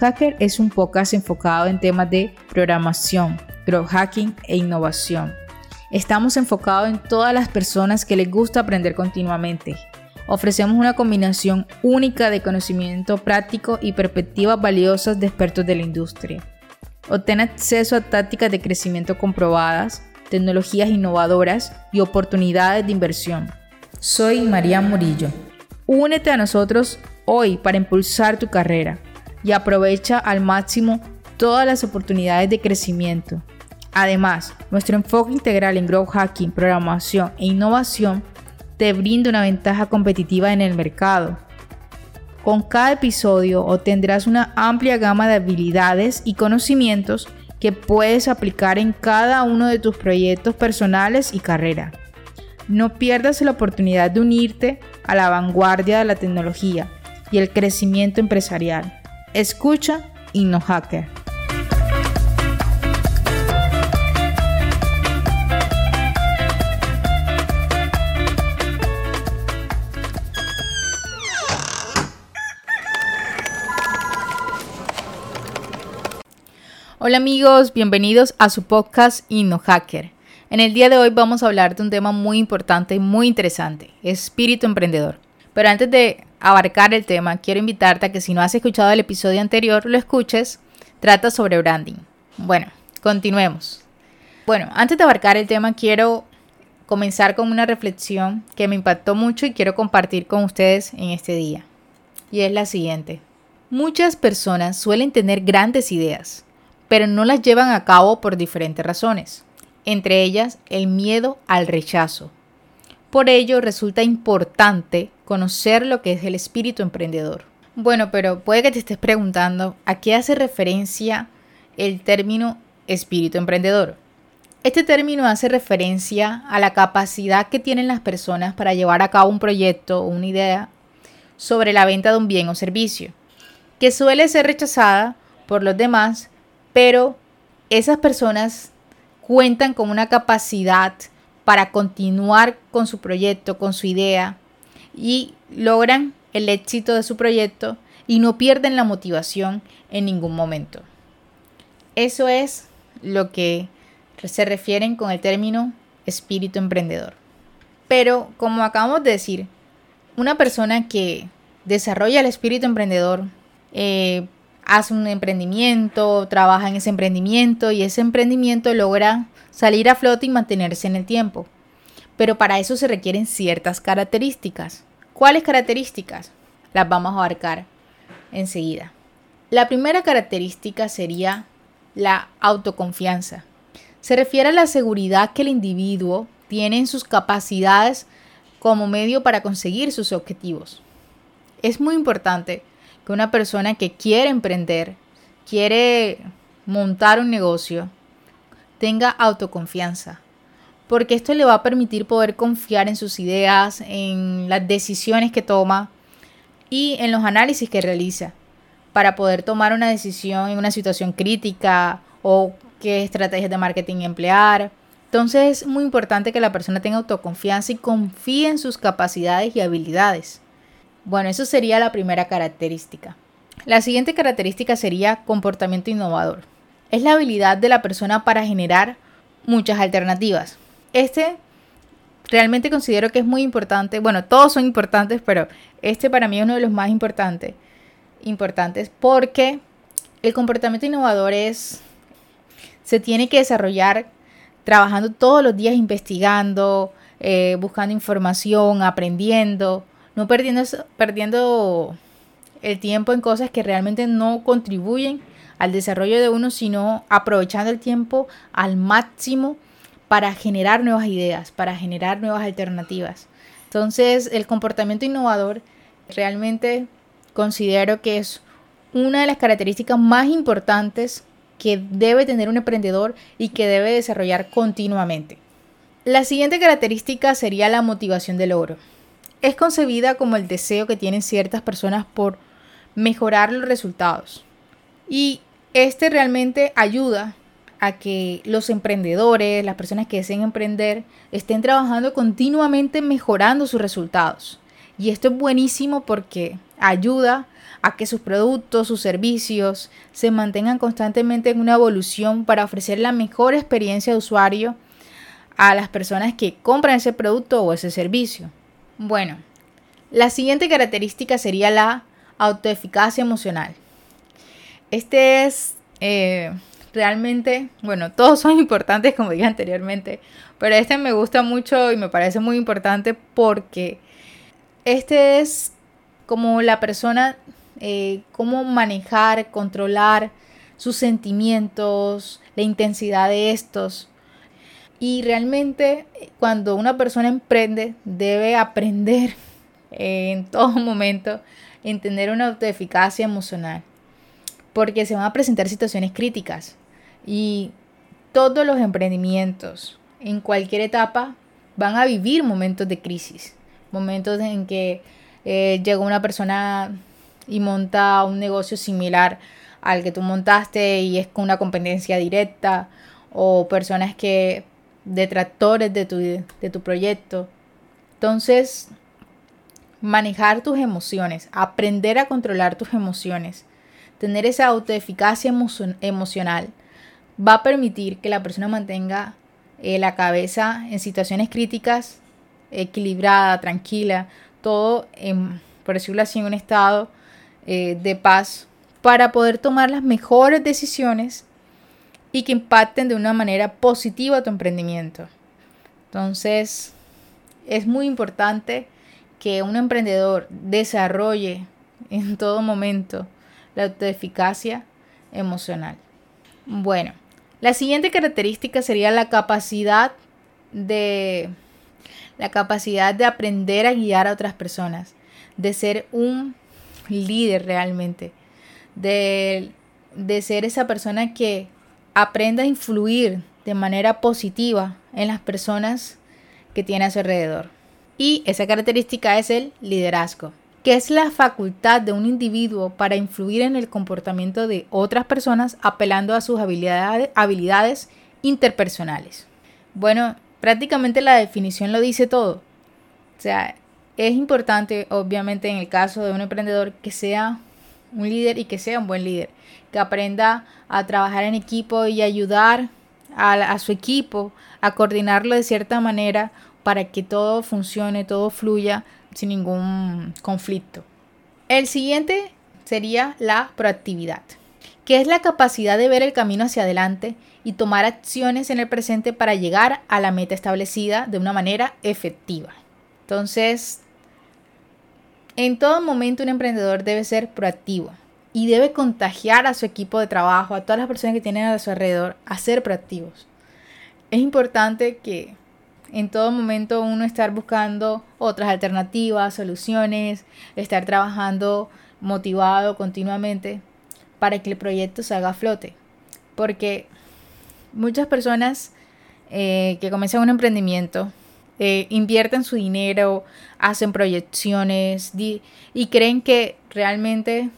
InnoHacker es un podcast enfocado en temas de programación, growth hacking e innovación. Estamos enfocados en todas las personas que les gusta aprender continuamente. Ofrecemos una combinación única de conocimiento práctico y perspectivas valiosas de expertos de la industria. Obtén acceso a tácticas de crecimiento comprobadas, tecnologías innovadoras y oportunidades de inversión. Soy María Murillo. Únete a nosotros hoy para impulsar tu carrera y aprovecha al máximo todas las oportunidades de crecimiento. Además, nuestro enfoque integral en growth hacking, programación e innovación te brinda una ventaja competitiva en el mercado. Con cada episodio obtendrás una amplia gama de habilidades y conocimientos que puedes aplicar en cada uno de tus proyectos personales y carrera. No pierdas la oportunidad de unirte a la vanguardia de la tecnología y el crecimiento empresarial. Escucha InnoHacker. Hola amigos, bienvenidos a su podcast InnoHacker. En el día de hoy vamos a hablar de un tema muy importante y muy interesante, espíritu emprendedor. Pero antes de abarcar el tema, quiero invitarte a que si no has escuchado el episodio anterior, lo escuches. Trata sobre branding. Bueno, continuemos. Bueno, antes de abarcar el tema, quiero comenzar con una reflexión que me impactó mucho y quiero compartir con ustedes en este día. Y es la siguiente. Muchas personas suelen tener grandes ideas, pero no las llevan a cabo por diferentes razones, entre ellas el miedo al rechazo. Por ello resulta importante conocer lo que es el espíritu emprendedor. Bueno, pero puede que te estés preguntando a qué hace referencia el término espíritu emprendedor. Este término hace referencia a la capacidad que tienen las personas para llevar a cabo un proyecto o una idea sobre la venta de un bien o servicio, que suele ser rechazada por los demás, pero esas personas cuentan con una capacidad para continuar con su proyecto, con su idea, y logran el éxito de su proyecto y no pierden la motivación en ningún momento. Eso es lo que se refieren con el término espíritu emprendedor. Pero como acabamos de decir, una persona que desarrolla el espíritu emprendedor eh, hace un emprendimiento, trabaja en ese emprendimiento y ese emprendimiento logra salir a flote y mantenerse en el tiempo pero para eso se requieren ciertas características. ¿Cuáles características? Las vamos a abarcar enseguida. La primera característica sería la autoconfianza. Se refiere a la seguridad que el individuo tiene en sus capacidades como medio para conseguir sus objetivos. Es muy importante que una persona que quiere emprender, quiere montar un negocio, tenga autoconfianza, porque esto le va a permitir poder confiar en sus ideas, en las decisiones que toma y en los análisis que realiza para poder tomar una decisión en una situación crítica o qué estrategias de marketing emplear. Entonces es muy importante que la persona tenga autoconfianza y confíe en sus capacidades y habilidades. Bueno, eso sería la primera característica. La siguiente característica sería comportamiento innovador. Es la habilidad de la persona para generar muchas alternativas. Este realmente considero que es muy importante. Bueno, todos son importantes, pero este para mí es uno de los más importantes. Importantes porque el comportamiento innovador es. se tiene que desarrollar trabajando todos los días investigando, eh, buscando información, aprendiendo, no perdiendo, perdiendo el tiempo en cosas que realmente no contribuyen al desarrollo de uno, sino aprovechando el tiempo al máximo para generar nuevas ideas, para generar nuevas alternativas. Entonces, el comportamiento innovador realmente considero que es una de las características más importantes que debe tener un emprendedor y que debe desarrollar continuamente. La siguiente característica sería la motivación del logro. Es concebida como el deseo que tienen ciertas personas por mejorar los resultados. Y este realmente ayuda a que los emprendedores, las personas que deseen emprender, estén trabajando continuamente mejorando sus resultados. Y esto es buenísimo porque ayuda a que sus productos, sus servicios se mantengan constantemente en una evolución para ofrecer la mejor experiencia de usuario a las personas que compran ese producto o ese servicio. Bueno, la siguiente característica sería la autoeficacia emocional. Este es eh, realmente, bueno, todos son importantes como dije anteriormente, pero este me gusta mucho y me parece muy importante porque este es como la persona, eh, cómo manejar, controlar sus sentimientos, la intensidad de estos. Y realmente cuando una persona emprende debe aprender en todo momento en tener una autoeficacia emocional. Porque se van a presentar situaciones críticas. Y todos los emprendimientos en cualquier etapa van a vivir momentos de crisis. Momentos en que eh, llega una persona y monta un negocio similar al que tú montaste y es con una competencia directa o personas que detractores de tu, de tu proyecto. Entonces, manejar tus emociones, aprender a controlar tus emociones, tener esa autoeficacia emocional, va a permitir que la persona mantenga eh, la cabeza en situaciones críticas equilibrada, tranquila, todo, en, por decirlo así, en un estado eh, de paz para poder tomar las mejores decisiones y que impacten de una manera positiva tu emprendimiento. Entonces, es muy importante que un emprendedor desarrolle en todo momento la autoeficacia emocional. Bueno, la siguiente característica sería la capacidad de la capacidad de aprender a guiar a otras personas, de ser un líder realmente, de, de ser esa persona que aprenda a influir de manera positiva en las personas que tiene a su alrededor. Y esa característica es el liderazgo, que es la facultad de un individuo para influir en el comportamiento de otras personas apelando a sus habilidades, habilidades interpersonales. Bueno, prácticamente la definición lo dice todo. O sea, es importante, obviamente, en el caso de un emprendedor que sea un líder y que sea un buen líder, que aprenda a trabajar en equipo y ayudar a, a, su equipo a coordinarlo de cierta manera para que todo funcione, todo fluya sin ningún conflicto. El siguiente sería la proactividad, que es la capacidad de ver el camino hacia adelante y tomar acciones en el presente para llegar a la meta establecida de una manera efectiva. Entonces, en todo momento un emprendedor debe ser proactivo y debe contagiar a su equipo de trabajo, a todas las personas que tienen a su alrededor, a ser proactivos. Es importante que en todo momento uno estar buscando otras alternativas, soluciones, estar trabajando motivado continuamente para que el proyecto salga a flote. Porque muchas personas eh, que comienzan un emprendimiento eh, invierten su dinero, hacen proyecciones y creen que realmente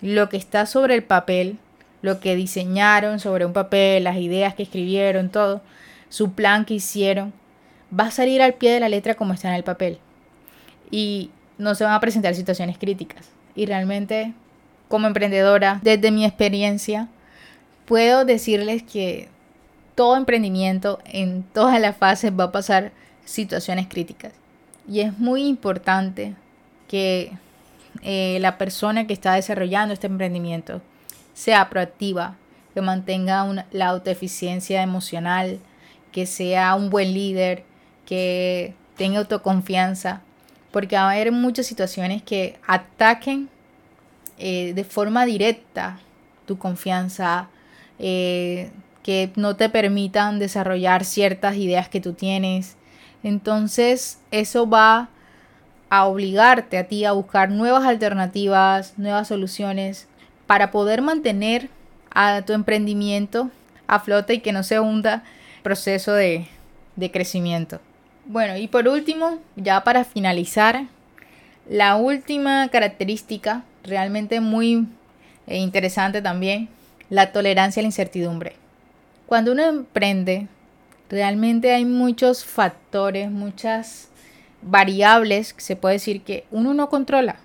lo que está sobre el papel, lo que diseñaron sobre un papel, las ideas que escribieron, todo, su plan que hicieron, va a salir al pie de la letra como está en el papel. Y no se van a presentar situaciones críticas. Y realmente, como emprendedora, desde mi experiencia, puedo decirles que todo emprendimiento en todas las fases va a pasar situaciones críticas. Y es muy importante que eh, la persona que está desarrollando este emprendimiento sea proactiva, que mantenga la autoeficiencia emocional, que sea un buen líder, que tenga autoconfianza, porque va a haber muchas situaciones que ataquen eh, de forma directa tu confianza, eh, que no te permitan desarrollar ciertas ideas que tú tienes. Entonces eso va a obligarte a ti a buscar nuevas alternativas, nuevas soluciones para poder mantener a tu emprendimiento a flote y que no se hunda el proceso de crecimiento. Bueno, y por último, ya para finalizar, la última característica, realmente muy eh, interesante también, la tolerancia a la incertidumbre. Cuando uno emprende, realmente hay muchos factores, muchas variables, se puede decir que uno no controla,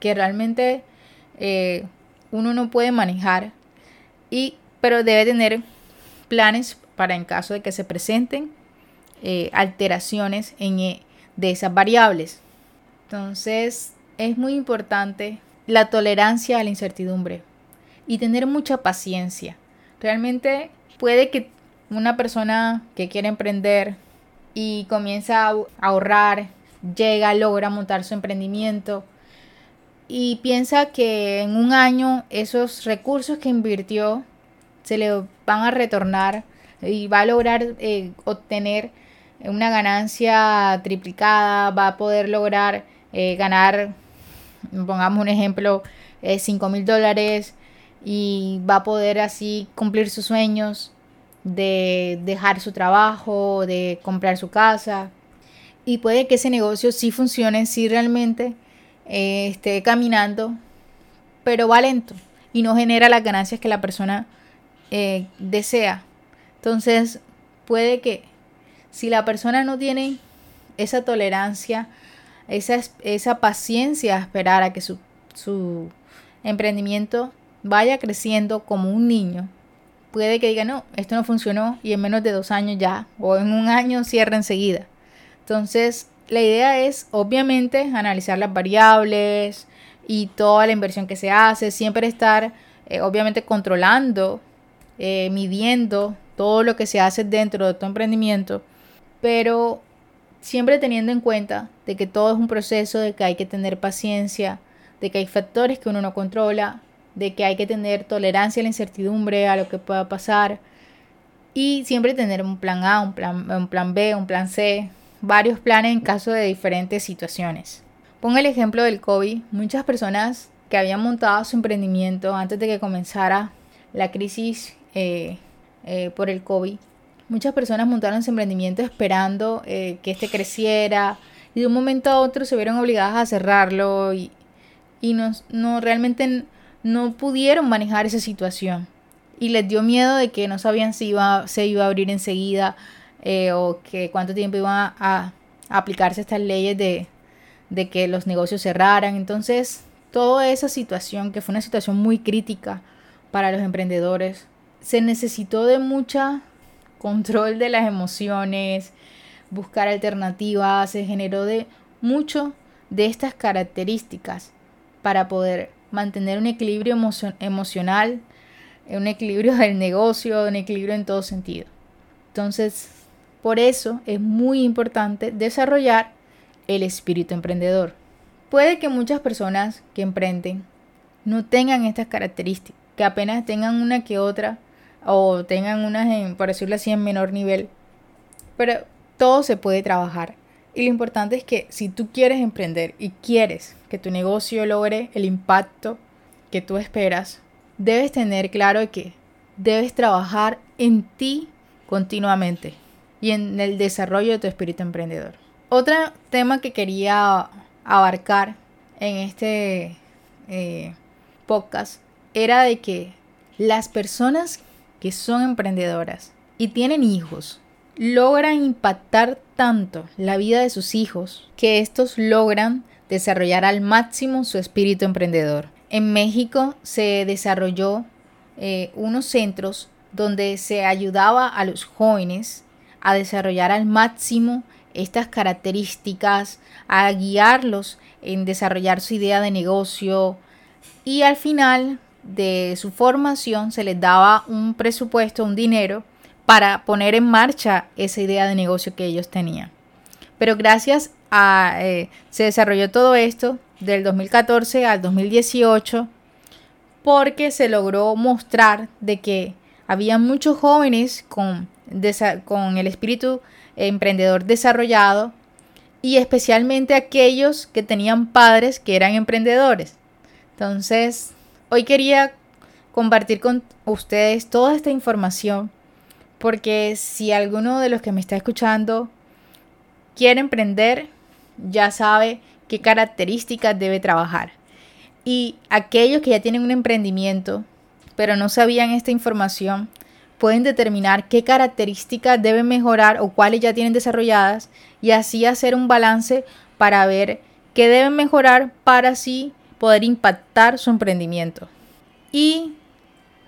que realmente eh, uno no puede manejar, y, pero debe tener planes para en caso de que se presenten eh, alteraciones en, eh, de esas variables. Entonces es muy importante la tolerancia a la incertidumbre y tener mucha paciencia. Realmente puede que una persona que quiere emprender y comienza a ahorrar, llega, logra montar su emprendimiento y piensa que en un año esos recursos que invirtió se le van a retornar y va a lograr eh, obtener una ganancia triplicada, va a poder lograr eh, ganar, pongamos un ejemplo, 5 eh, mil dólares y va a poder así cumplir sus sueños de dejar su trabajo, de comprar su casa. Y puede que ese negocio sí funcione, sí realmente eh, esté caminando, pero va lento y no genera las ganancias que la persona eh, desea. Entonces, puede que si la persona no tiene esa tolerancia, esa, esa paciencia a esperar a que su, su emprendimiento vaya creciendo como un niño, puede que diga, no, esto no funcionó y en menos de dos años ya, o en un año cierra enseguida. Entonces, la idea es, obviamente, analizar las variables y toda la inversión que se hace, siempre estar, eh, obviamente, controlando, eh, midiendo todo lo que se hace dentro de tu emprendimiento, pero siempre teniendo en cuenta de que todo es un proceso, de que hay que tener paciencia, de que hay factores que uno no controla, de que hay que tener tolerancia a la incertidumbre, a lo que pueda pasar y siempre tener un plan A, un plan, un plan B, un plan C, varios planes en caso de diferentes situaciones. Pongo el ejemplo del COVID. Muchas personas que habían montado su emprendimiento antes de que comenzara la crisis eh, eh, por el COVID, muchas personas montaron su emprendimiento esperando eh, que este creciera y de un momento a otro se vieron obligadas a cerrarlo y, y no, no realmente no pudieron manejar esa situación y les dio miedo de que no sabían si iba, se iba a abrir enseguida eh, o que cuánto tiempo iban a, aplicarse estas leyes de, de, que los negocios cerraran. Entonces, toda esa situación, que fue una situación muy crítica para los emprendedores, se necesitó de mucha control de las emociones, buscar alternativas, se generó de mucho de estas características para poder mantener un equilibrio emocional, un equilibrio del negocio, un equilibrio en todo sentido. Entonces, por eso es muy importante desarrollar el espíritu emprendedor. Puede que muchas personas que emprenden no tengan estas características, que apenas tengan una que otra o tengan unas, en, por decirlo así, en menor nivel. Pero todo se puede trabajar. Y lo importante es que si tú quieres emprender y quieres que tu negocio logre el impacto que tú esperas, debes tener claro que debes trabajar en ti continuamente y en el desarrollo de tu espíritu emprendedor. Otro tema que quería abarcar en este eh, podcast era de que las personas que son emprendedoras y tienen hijos logran impactar tanto la vida de sus hijos que estos logran desarrollar al máximo su espíritu emprendedor. En México se desarrolló eh, unos centros donde se ayudaba a los jóvenes a desarrollar al máximo estas características, a guiarlos en desarrollar su idea de negocio y al final de su formación se les daba un presupuesto, un dinero para poner en marcha esa idea de negocio que ellos tenían. Pero gracias a... Eh, se desarrolló todo esto del 2014 al 2018 porque se logró mostrar de que había muchos jóvenes con, con el espíritu emprendedor desarrollado y especialmente aquellos que tenían padres que eran emprendedores. Entonces, hoy quería compartir con ustedes toda esta información porque si alguno de los que me está escuchando quiere emprender, ya sabe qué características debe trabajar. Y aquellos que ya tienen un emprendimiento, pero no sabían esta información, pueden determinar qué características deben mejorar o cuáles ya tienen desarrolladas y así hacer un balance para ver qué deben mejorar para así poder impactar su emprendimiento. Y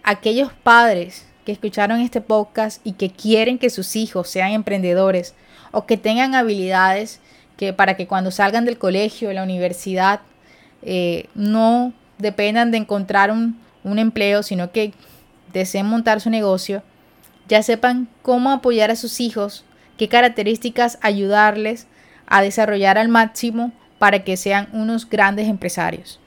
aquellos padres que escucharon este podcast y que quieren que sus hijos sean emprendedores o que tengan habilidades que para que cuando salgan del colegio, de la universidad, eh, no dependan de encontrar un, un empleo, sino que deseen montar su negocio, ya sepan cómo apoyar a sus hijos, qué características ayudarles a desarrollar al máximo para que sean unos grandes empresarios.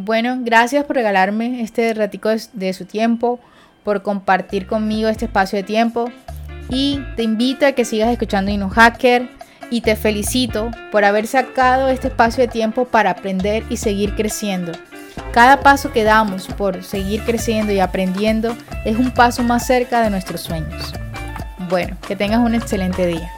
Bueno, gracias por regalarme este ratico de, su tiempo, por compartir conmigo este espacio de tiempo y te invito a que sigas escuchando InnoHacker y te felicito por haber sacado este espacio de tiempo para aprender y seguir creciendo. Cada paso que damos por seguir creciendo y aprendiendo es un paso más cerca de nuestros sueños. Bueno, que tengas un excelente día.